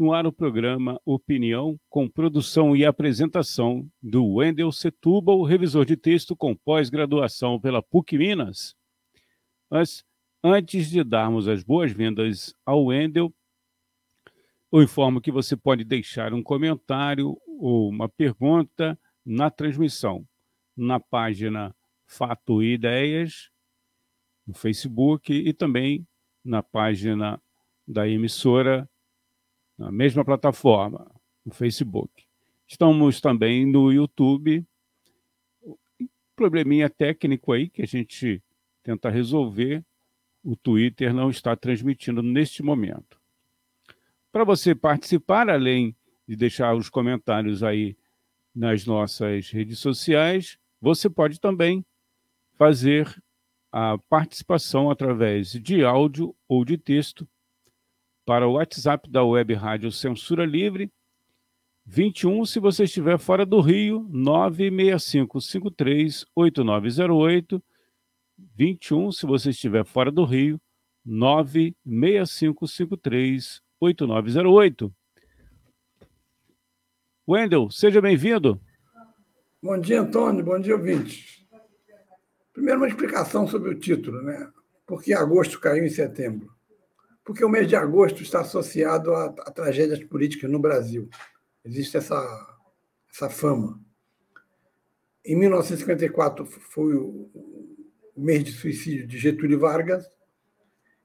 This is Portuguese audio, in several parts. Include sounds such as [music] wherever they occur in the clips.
no ar o programa Opinião, com produção e apresentação do Wendel Setúbal, revisor de texto com pós-graduação pela PUC Minas. Mas antes de darmos as boas-vindas ao Wendel, eu informo que você pode deixar um comentário ou uma pergunta na transmissão, na página Fato e Ideias, no Facebook e também na página da emissora, na mesma plataforma, no Facebook. Estamos também no YouTube. Probleminha técnico aí que a gente tenta resolver. O Twitter não está transmitindo neste momento. Para você participar, além de deixar os comentários aí nas nossas redes sociais, você pode também fazer a participação através de áudio ou de texto para o WhatsApp da Web Rádio Censura Livre 21 se você estiver fora do Rio 965538908 21 se você estiver fora do Rio 965538908 Wendel, seja bem-vindo. Bom dia, Antônio. Bom dia, ouvintes. Primeiro, uma explicação sobre o título, né? Por que agosto caiu em setembro? Porque o mês de agosto está associado a, a tragédias políticas no Brasil. Existe essa, essa fama. Em 1954 foi o, o mês de suicídio de Getúlio Vargas.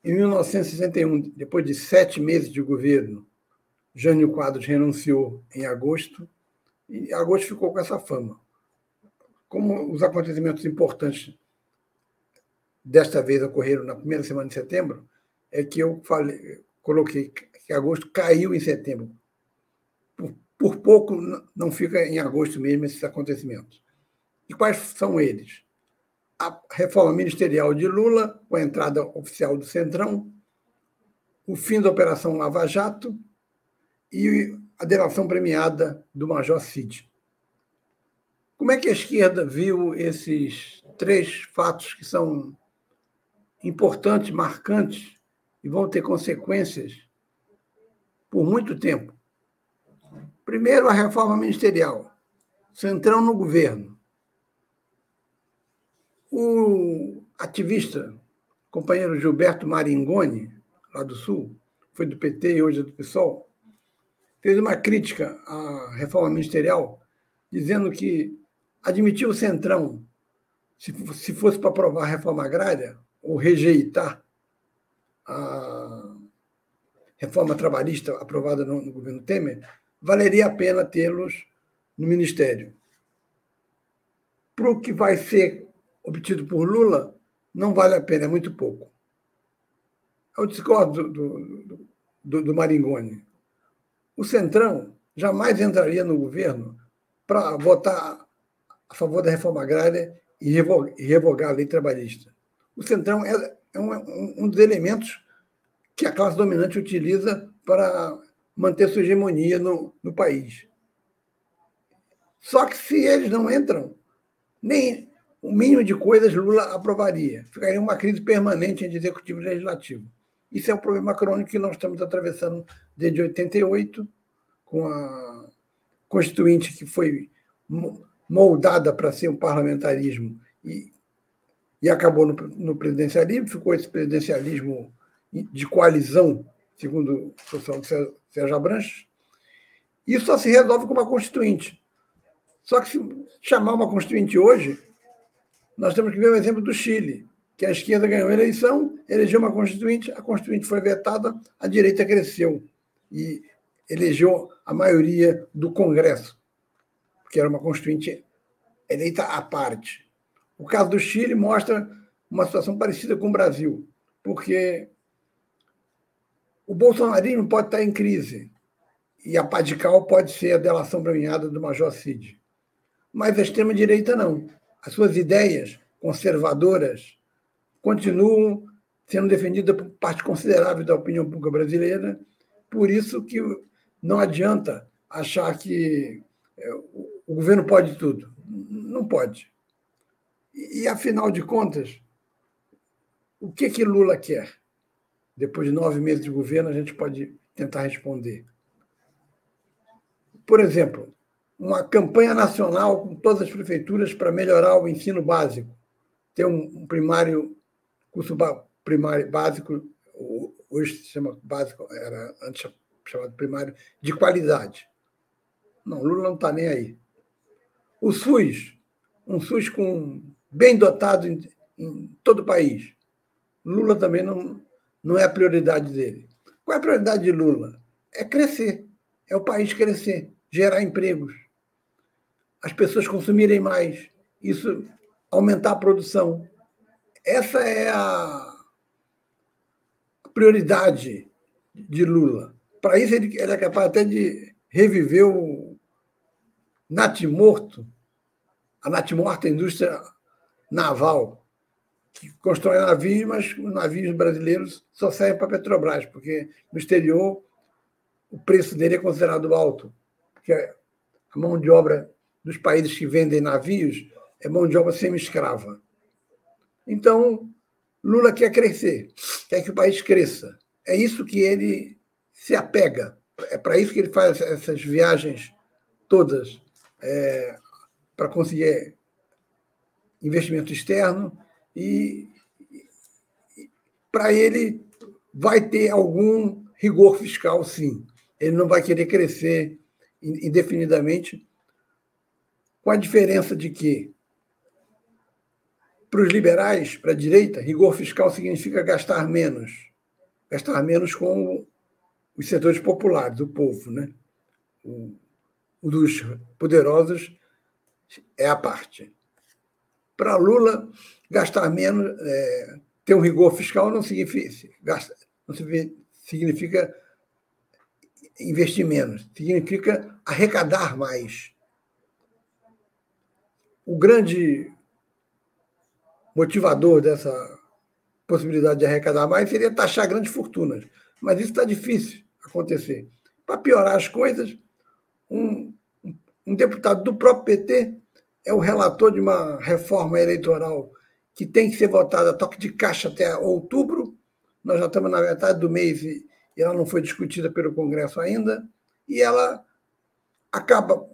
Em 1961, depois de sete meses de governo, Jânio Quadros renunciou em agosto, e agosto ficou com essa fama como os acontecimentos importantes desta vez ocorreram na primeira semana de setembro, é que eu falei, coloquei que agosto caiu em setembro. Por, por pouco não fica em agosto mesmo esses acontecimentos. E quais são eles? A reforma ministerial de Lula, com a entrada oficial do Centrão, o fim da Operação Lava Jato e a delação premiada do Major Cid. Como é que a esquerda viu esses três fatos que são importantes, marcantes e vão ter consequências por muito tempo? Primeiro, a reforma ministerial, centrão no governo. O ativista, companheiro Gilberto Maringoni, lá do Sul, foi do PT e hoje é do PSOL, fez uma crítica à reforma ministerial, dizendo que admitir o Centrão, se fosse para aprovar a reforma agrária, ou rejeitar a reforma trabalhista aprovada no, no governo Temer, valeria a pena tê-los no Ministério. Para o que vai ser obtido por Lula, não vale a pena, é muito pouco. Eu discordo do, do, do, Maringoni. O Centrão jamais entraria no governo para votar a favor da reforma agrária e revogar a lei trabalhista. O Centrão é, é um, um dos elementos que a classe dominante utiliza para manter sua hegemonia no, no país. Só que se eles não entram, nem o mínimo de coisas Lula aprovaria. Ficaria uma crise permanente entre executivo e legislativo. Isso é um problema crônico que nós estamos atravessando desde 88, com a Constituinte que foi moldada para ser um parlamentarismo e, e acabou no, no, presidencialismo, ficou esse presidencialismo de coalizão, segundo o sociólogo Sérgio Abranches. Isso só se resolve com uma constituinte. Só que se chamar uma constituinte hoje, nós temos que ver o exemplo do Chile, que a esquerda ganhou a eleição, elegeu uma constituinte, a constituinte foi vetada, a direita cresceu e elegeu a maioria do Congresso que era uma constituinte eleita à parte. O caso do Chile mostra uma situação parecida com o Brasil, porque o bolsonarismo pode estar em crise, e a Padical pode ser a delação premiada do Major Cid. Mas a extrema-direita não. As suas ideias conservadoras continuam sendo defendidas por parte considerável da opinião pública brasileira, por isso que não adianta achar que é, o governo pode tudo. Não pode. E, afinal de contas, o que, que Lula quer? Depois de nove meses de governo, a gente pode tentar responder. Por exemplo, uma campanha nacional com todas as prefeituras para melhorar o ensino básico. Ter um primário, curso primário básico, hoje se chama básico, era antes chamado primário, de qualidade. Não, Lula não está nem aí. O SUS, um SUS com, bem dotado em, em todo o país. Lula também não, não é a prioridade dele. Qual é a prioridade de Lula? É crescer. É o país crescer, gerar empregos. As pessoas consumirem mais. Isso aumentar a produção. Essa é a prioridade de Lula. Para isso, ele, ele é capaz até de reviver o natimorto, a natimorta indústria naval, que constrói navios, mas os navios brasileiros só servem para Petrobras, porque no exterior o preço dele é considerado alto, porque a mão de obra dos países que vendem navios é mão de obra semi-escrava. Então, Lula quer crescer, quer que o país cresça. É isso que ele se apega. É para isso que ele faz essas viagens todas, é, para conseguir investimento externo e, para ele vai ter algum rigor fiscal, sim. Ele não vai querer crescer indefinidamente, com a diferença de que para os liberais, para a direita, rigor fiscal significa gastar menos. Gastar menos com os setores populares, o povo. Né? O, o dos poderosos é a parte. Para Lula, gastar menos, é, ter um rigor fiscal não significa, não significa investir menos, significa arrecadar mais. O grande motivador dessa possibilidade de arrecadar mais seria taxar grandes fortunas. Mas isso está difícil acontecer. Para piorar as coisas, um, um deputado do próprio PT é o relator de uma reforma eleitoral que tem que ser votada a toque de caixa até outubro. Nós já estamos na metade do mês e ela não foi discutida pelo Congresso ainda. E ela acaba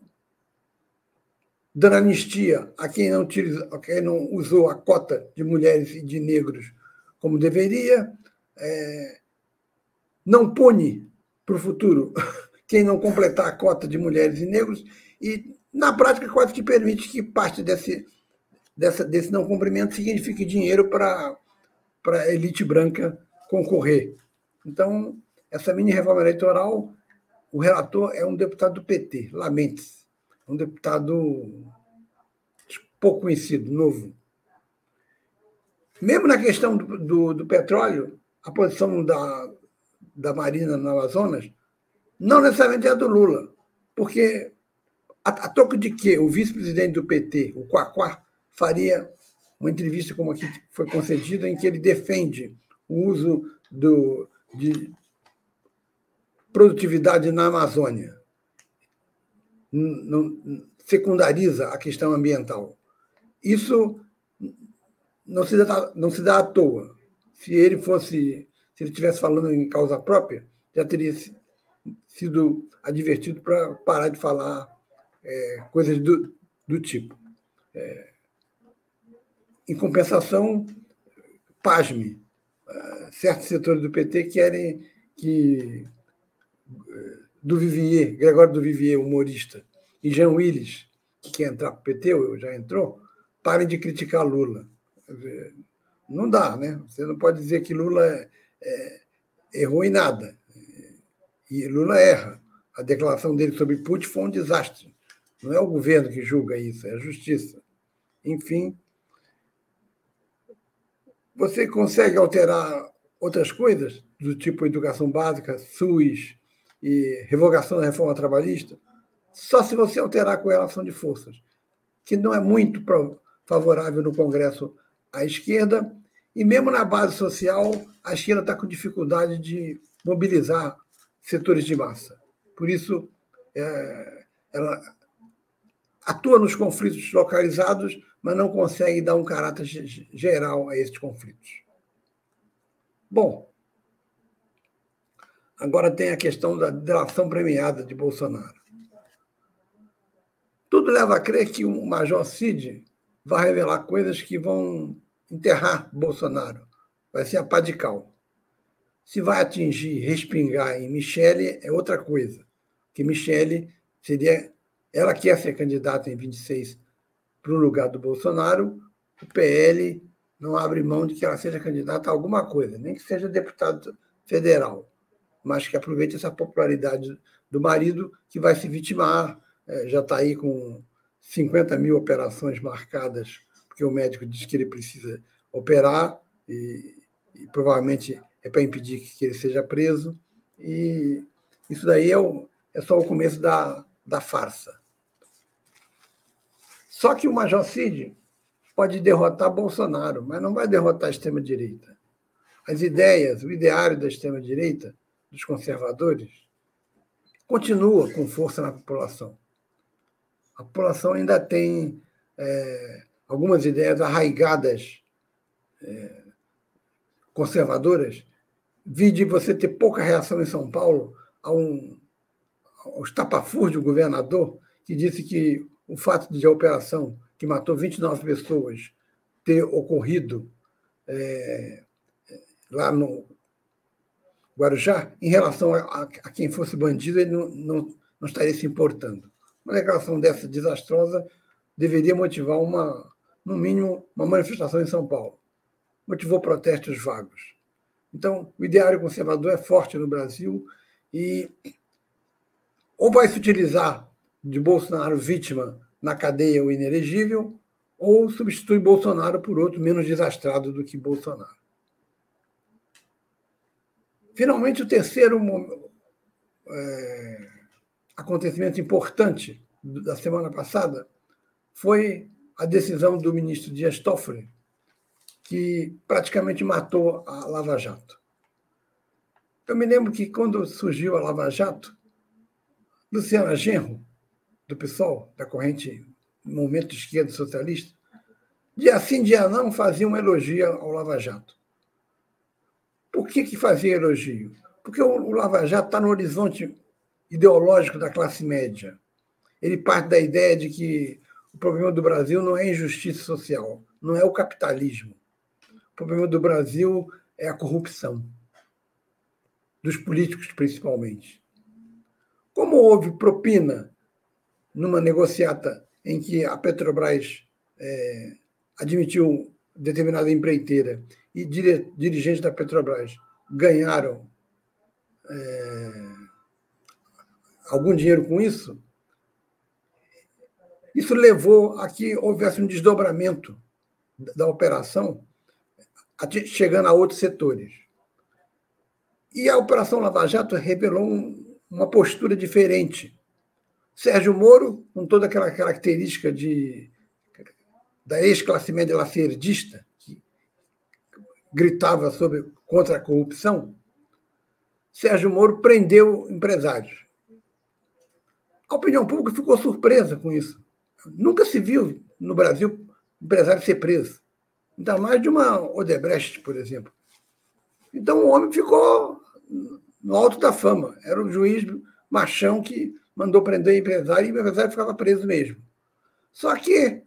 dando anistia a quem não, utiliza, a quem não usou a cota de mulheres e de negros como deveria, é, não pune para o futuro [laughs] quem não completar a cota de mulheres e negros, e, na prática, quase que permite que parte desse, dessa, desse não cumprimento signifique dinheiro para a elite branca concorrer. Então, essa mini reforma eleitoral, o relator é um deputado do PT, lamente-se um deputado pouco conhecido, novo. Mesmo na questão do, do, do petróleo, a posição da, da Marina no Amazonas não necessariamente é a do Lula, porque a, a troco de que o vice-presidente do PT, o Quaquá, faria uma entrevista como aqui foi concedida, em que ele defende o uso do, de produtividade na Amazônia não, secundariza a questão ambiental. Isso não se, dá, não se dá à toa. Se ele fosse, se ele estivesse falando em causa própria, já teria sido advertido para parar de falar é, coisas do, do tipo. É, em compensação, pasme, é, certos setores do PT querem que do Vivier, Gregório do Vivier, humorista, e Jean Willis, que quer entrar para o PT, ou já entrou, parem de criticar Lula. Não dá, né? Você não pode dizer que Lula é, é, errou em nada. E Lula erra. A declaração dele sobre Putin foi um desastre. Não é o governo que julga isso, é a justiça. Enfim, você consegue alterar outras coisas, do tipo educação básica, SUS, e revogação da reforma trabalhista, só se você alterar a correlação de forças, que não é muito favorável no Congresso à esquerda, e mesmo na base social, a esquerda está com dificuldade de mobilizar setores de massa. Por isso, é, ela atua nos conflitos localizados, mas não consegue dar um caráter geral a esses conflitos. Bom, agora tem a questão da delação premiada de Bolsonaro. Tudo leva a crer que o Major Cid vai revelar coisas que vão enterrar Bolsonaro. Vai ser a pá de cal. Se vai atingir, respingar em Michele, é outra coisa. Que Michele seria. Ela quer ser candidata em 26 para o lugar do Bolsonaro, o PL não abre mão de que ela seja candidata a alguma coisa, nem que seja deputado federal, mas que aproveite essa popularidade do marido, que vai se vitimar, é, já está aí com 50 mil operações marcadas, porque o médico diz que ele precisa operar, e, e provavelmente é para impedir que ele seja preso. E isso daí é, o, é só o começo da, da farsa. Só que o Major Cid pode derrotar Bolsonaro, mas não vai derrotar a extrema-direita. As ideias, o ideário da extrema-direita, dos conservadores, continua com força na população. A população ainda tem é, algumas ideias arraigadas é, conservadoras. Vi de você ter pouca reação em São Paulo a um, ao estapafúrdio governador que disse que o fato de a operação que matou 29 pessoas ter ocorrido é, lá no Guarujá, em relação a, a quem fosse bandido, ele não, não, não, estaria se importando. Uma declaração dessa desastrosa deveria motivar uma, no mínimo, uma manifestação em São Paulo. Motivou protestos vagos. Então, o ideário conservador é forte no Brasil e ou vai se utilizar de Bolsonaro vítima na cadeia o inelegível, ou substitui Bolsonaro por outro menos desastrado do que Bolsonaro. Finalmente, o terceiro é, acontecimento importante da semana passada foi a decisão do ministro Dias Toffoli, que praticamente matou a Lava Jato. Eu me lembro que quando surgiu a Lava Jato, Luciana Genro, do PSOL, da corrente Movimento Esquerdo Socialista, dia sim, dia não, fazia um elogio ao Lava Jato. Por que, que fazia elogio? Porque o Lava Jato está no horizonte ideológico da classe média. Ele parte da ideia de que o problema do Brasil não é injustiça social, não é o capitalismo. O problema do Brasil é a corrupção, dos políticos principalmente. Como houve propina numa negociata em que a Petrobras é, admitiu determinada empreiteira e dire, dirigentes da Petrobras ganharam é, algum dinheiro com isso, isso levou a que houvesse um desdobramento da operação, chegando a outros setores. E a Operação Lava Jato revelou um, uma postura diferente Sérgio Moro, com toda aquela característica de, da ex-classe média lacerdista, que gritava sobre, contra a corrupção, Sérgio Moro prendeu empresários. A opinião pública ficou surpresa com isso. Nunca se viu no Brasil empresário ser preso. Ainda mais de uma Odebrecht, por exemplo. Então o homem ficou no alto da fama. Era um juiz machão que mandou prender o empresário e o empresário ficava preso mesmo. Só que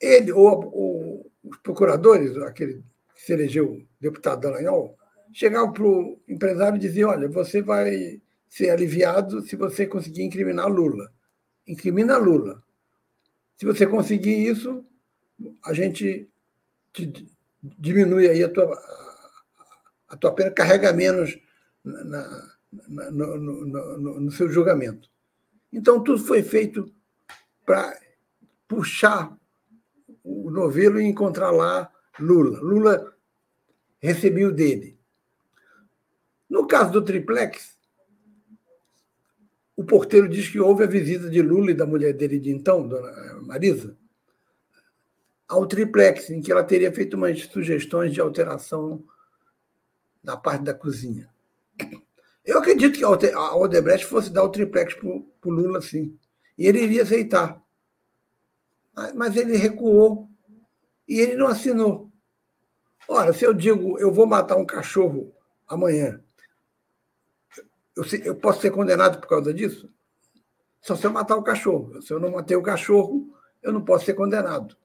ele, ou, ou os procuradores, aquele que se elegeu deputado Dallagnol, chegavam para o empresário e diziam: olha, você vai ser aliviado se você conseguir incriminar Lula. Incrimina Lula. Se você conseguir isso, a gente diminui aí a tua, a tua pena, carrega menos na, no, no, no, no seu julgamento. Então, tudo foi feito para puxar o novelo e encontrar lá Lula. Lula recebeu dele. No caso do triplex, o porteiro diz que houve a visita de Lula e da mulher dele de então, dona Marisa, ao triplex, em que ela teria feito umas sugestões de alteração na parte da cozinha. Eu acredito que a Odebrecht fosse dar o triplex para o Lula, sim. E ele iria aceitar. Mas ele recuou e ele não assinou. Ora, se eu digo eu vou matar um cachorro amanhã, eu, eu posso ser condenado por causa disso? Só se eu matar o cachorro. Se eu não matei o cachorro, eu não posso ser condenado.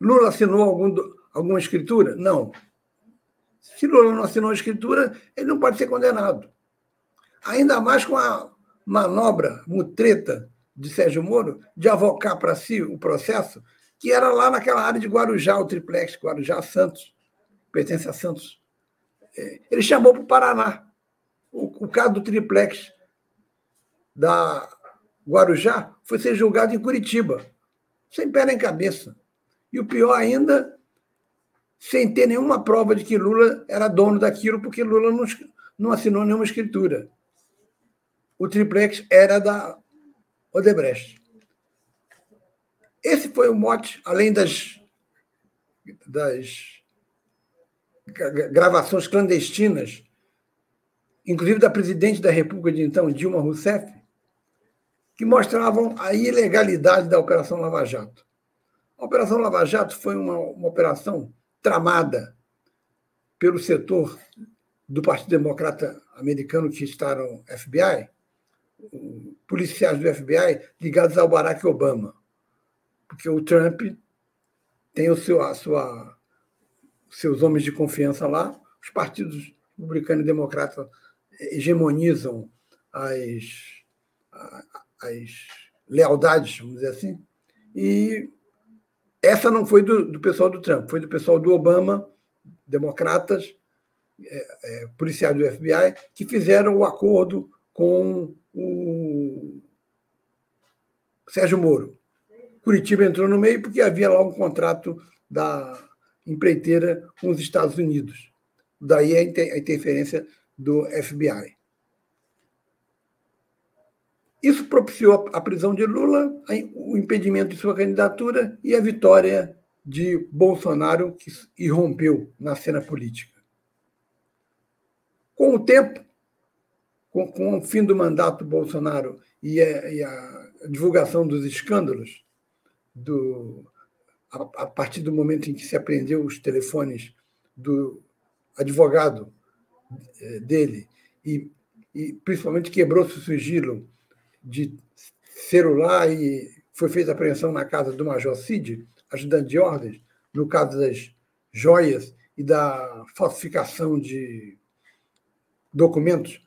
Lula assinou algum, alguma escritura? Não. Se Lula não assinou a escritura, ele não pode ser condenado. Ainda mais com a manobra mutreta de Sérgio Moro de avocar para si o processo, que era lá naquela área de Guarujá, o triplex, Guarujá Santos, pertence a Santos. É, ele chamou para o Paraná. O, o caso do triplex da Guarujá foi ser julgado em Curitiba, sem pé nem cabeça. E o pior ainda, sem ter nenhuma prova de que Lula era dono daquilo, porque Lula não, não assinou nenhuma escritura. O triplex era da Odebrecht. Esse foi o mote, além das, das gravações clandestinas, inclusive da presidente da República de então, Dilma Rousseff, que mostravam a ilegalidade da Operação Lava Jato. A Operação Lava Jato foi uma, uma operação tramada pelo setor do Partido Democrata Americano que está no FBI, policiais do FBI ligados ao Barack Obama, porque o Trump tem o seu, a sua, seus homens de confiança lá, os partidos republicano e democrata hegemonizam as, as lealdades, vamos dizer assim, e essa não foi do, do pessoal do Trump, foi do pessoal do Obama, democratas, é, é, policiais do FBI, que fizeram o acordo com o Sérgio Moro. Curitiba entrou no meio porque havia lá um contrato da empreiteira com os Estados Unidos. Daí a interferência do FBI. Isso propiciou a prisão de Lula, o impedimento de sua candidatura e a vitória de Bolsonaro, que irrompeu na cena política. Com o tempo, com, com o fim do mandato Bolsonaro e a, e a divulgação dos escândalos, do, a, a, partir do momento em que se apreendeu os telefones do advogado eh, dele e, e principalmente quebrou-se o sigilo de celular e foi feita apreensão na casa do Major Cid, ajudante de ordens, no caso das joias e da falsificação de documentos,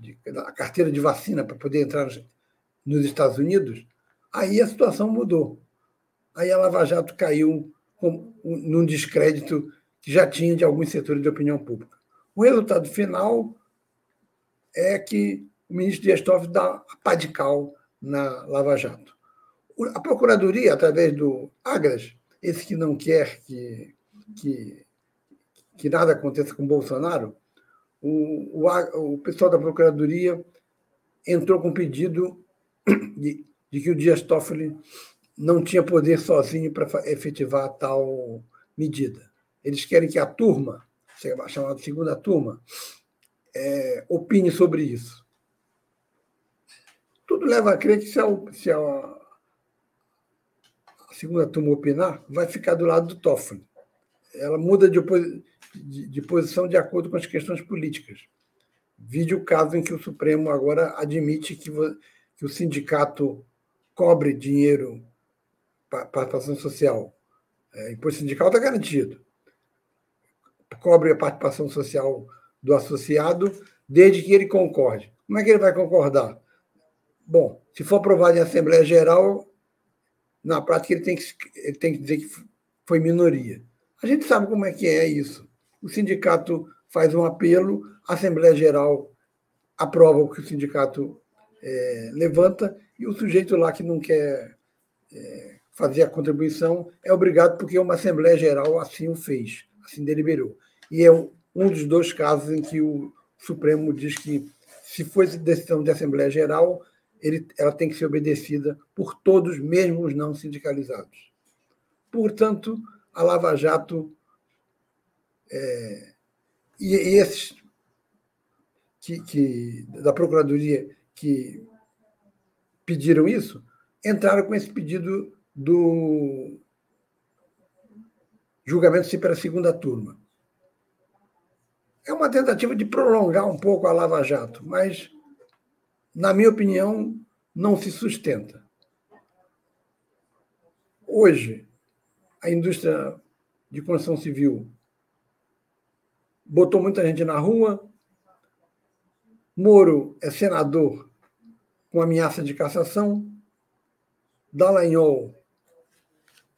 de, da carteira de vacina para poder entrar nos Estados Unidos, aí a situação mudou. Aí a Lava Jato caiu com, num descrédito que já tinha de alguns setores de opinião pública. O resultado final é que o ministro Dias Toffoli dá a pá de cal na Lava Jato. A Procuradoria, através do Agras, esse que não quer que, que, que nada aconteça com Bolsonaro, o, o, o pessoal da Procuradoria entrou com pedido de, de que o Dias Toffoli não tinha poder sozinho para efetivar tal medida. Eles querem que a turma, chamada segunda turma, é, opine sobre isso. Tudo leva a crer que se a, se a, segunda turma opinar, vai ficar do lado do Toffoli. Ela muda de, de, de posição de acordo com as questões políticas. Vide o caso em que o Supremo agora admite que, que o sindicato cobre dinheiro para participação social. É, imposto sindical está garantido. Cobre a participação social do associado, desde que ele concorde. Como é que ele vai concordar? Bom, se for aprovado em Assembleia Geral, na prática ele tem que, ele tem que dizer que foi minoria. A gente sabe como é que é isso. O sindicato faz um apelo, a Assembleia Geral aprova o que o sindicato é, levanta e o sujeito lá que não quer é, fazer a contribuição é obrigado porque uma Assembleia Geral assim o fez, assim deliberou. E é um dos dois casos em que o Supremo diz que se for decisão de Assembleia Geral, ele, ela tem que ser obedecida por todos, mesmo os não sindicalizados. Portanto, a Lava Jato é, e, e, esses que, que, da Procuradoria que pediram isso entraram com esse pedido do julgamento se para a segunda turma. É uma tentativa de prolongar um pouco a Lava Jato, mas, na minha opinião, não se sustenta. Hoje, a indústria de construção civil botou muita gente na rua. Moro é senador com ameaça de cassação. Dallagnol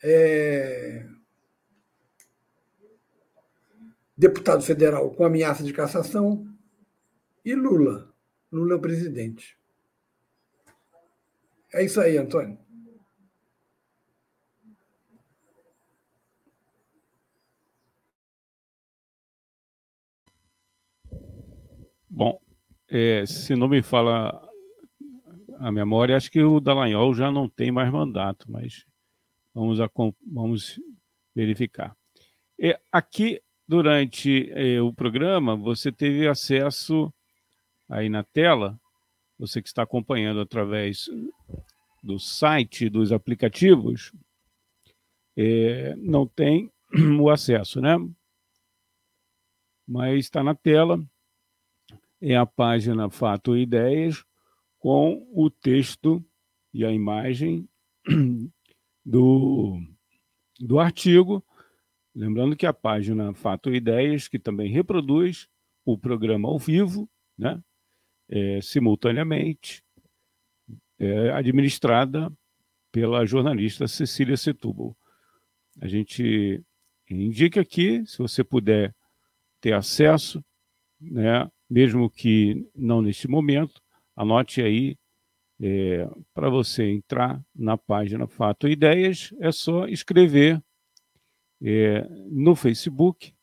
é deputado federal com ameaça de cassação. E Lula. Lula é presidente. É isso aí, Antônio. Bom, é, se não me fala a memória, acho que o Dallagnol já não tem mais mandato, mas vamos, a, vamos verificar. É, aqui, durante é, o programa, você teve acesso aí na tela, você que está acompanhando através do site, dos aplicativos, é, não tem [clears throat] o acesso, né? Mas está na tela é a página Fato e Ideias com o texto e a imagem [clears throat] do, do artigo. Lembrando que a página Fato e Ideias, que também reproduz o programa ao vivo, né, é, simultaneamente, é administrada pela jornalista Cecília Setúbal. A gente indica aqui, se você puder ter acesso, né, mesmo que não neste momento, anote aí é, para você entrar na página Fato Ideias, é só escrever é, no Facebook,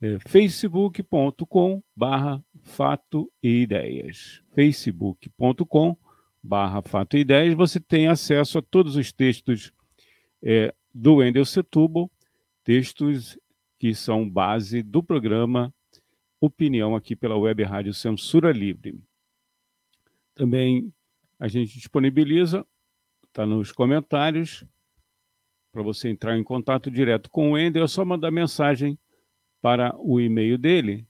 é, facebook.com barra Fato e Ideias. facebook.com barra Fato e Ideias, você tem acesso a todos os textos é, do Wendel Setúbal, textos que são base do programa opinião aqui pela web rádio Censura Livre. Também a gente disponibiliza, está nos comentários, para você entrar em contato direto com o Wendel, é só mandar mensagem para o e-mail dele,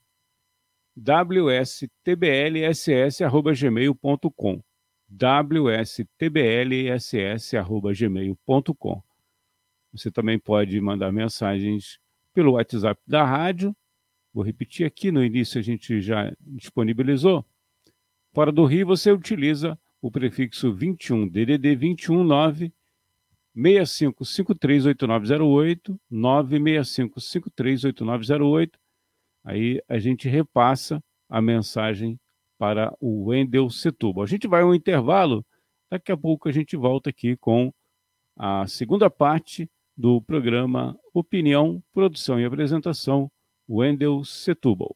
wstblss.gmail.com wstblss.gmail.com Você também pode mandar mensagens pelo WhatsApp da rádio, Vou repetir aqui, no início a gente já disponibilizou. Fora do Rio, você utiliza o prefixo 21, DDD 219 65538908, 965538908. Aí a gente repassa a mensagem para o Wendel Setúbal. A gente vai um intervalo, daqui a pouco a gente volta aqui com a segunda parte do programa Opinião, Produção e Apresentação Wendel Setúbal.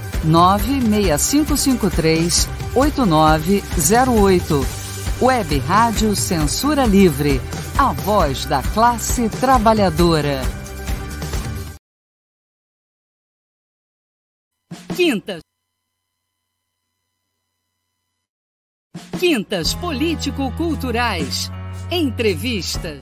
96553 8908. Web Rádio Censura Livre, a voz da classe trabalhadora. Quintas. Quintas Político-Culturais. Entrevista.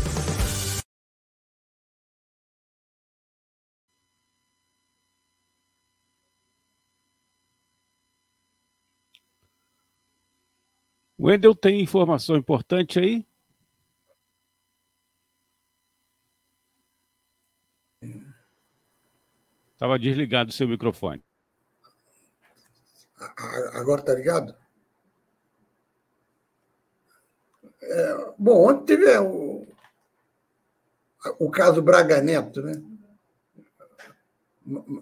Wendel tem informação importante aí? Estava desligado o seu microfone. Agora está ligado? É, bom, ontem teve é, o, o caso Braga Neto, né?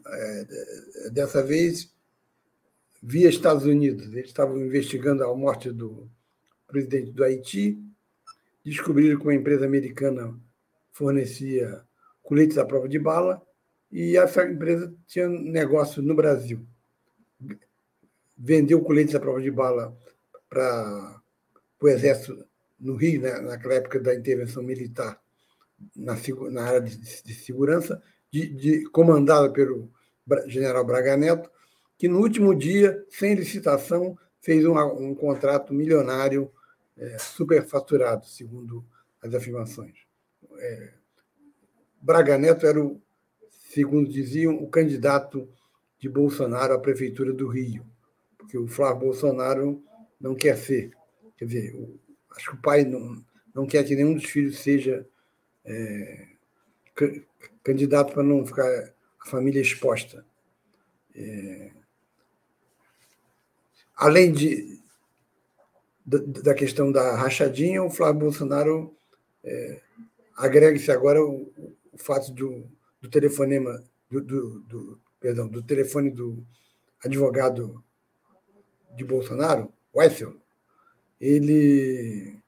É, dessa vez via Estados Unidos. Eles estavam investigando a morte do presidente do Haiti, descobriram que uma empresa americana fornecia coletes à prova de bala e essa empresa tinha negócio no Brasil. Vendeu coletes à prova de bala para o exército no Rio, né, naquela época da intervenção militar na, na área de, de segurança, de, de, comandada pelo general Braga Neto, que no último dia, sem licitação, fez um, um contrato milionário é, superfaturado, segundo as afirmações. É, Braga Neto era, o, segundo diziam, o candidato de Bolsonaro à prefeitura do Rio, porque o Flávio Bolsonaro não quer ser. Quer dizer, o, acho que o pai não, não quer que nenhum dos filhos seja é, candidato para não ficar a família exposta. É, além de, da, questão da rachadinha, o Flávio Bolsonaro é, agrega-se agora o, o fato do, do telefonema, do, do, do, perdão, do telefone do advogado de Bolsonaro, Weissel, ele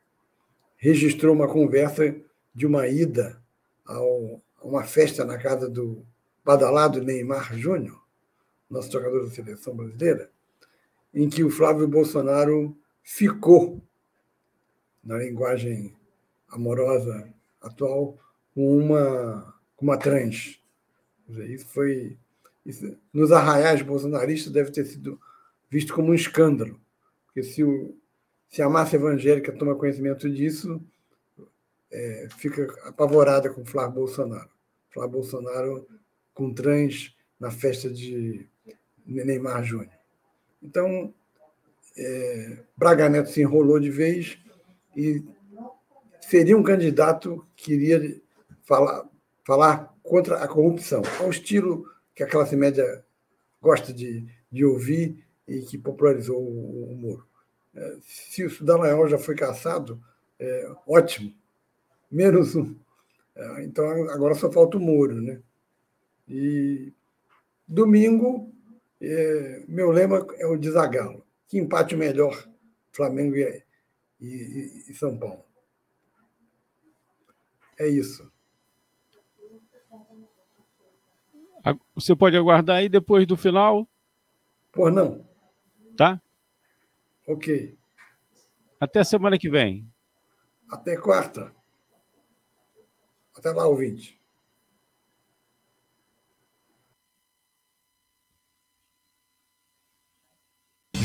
registrou uma conversa de uma ida ao, a uma festa na casa do badalado Neymar Júnior, nosso jogador da seleção brasileira, em que o Flávio Bolsonaro ficou, na linguagem amorosa atual, com uma, uma trans. Isso foi. Isso, nos arraiais bolsonaristas deve ter sido visto como um escândalo. Porque se o, se a massa evangélica toma conhecimento disso, é, fica apavorada com Flávio Bolsonaro. Flávio Bolsonaro com trans na festa de Neymar Júnior. Então, é, Braga Neto se enrolou de vez e seria um candidato que iria falar, falar contra a corrupção, ao estilo que a classe média gosta de, de ouvir e que popularizou o, o Moro. É, se o Dallagnol já foi caçado, é, ótimo, menos um. É, então agora só falta o Moro. Né? E domingo, é, meu lema é o desagalo. Que empate melhor Flamengo e, e, e São Paulo. É isso. Você pode aguardar aí depois do final? Por não. Tá? Ok. Até semana que vem. Até quarta. Até lá, ouvinte.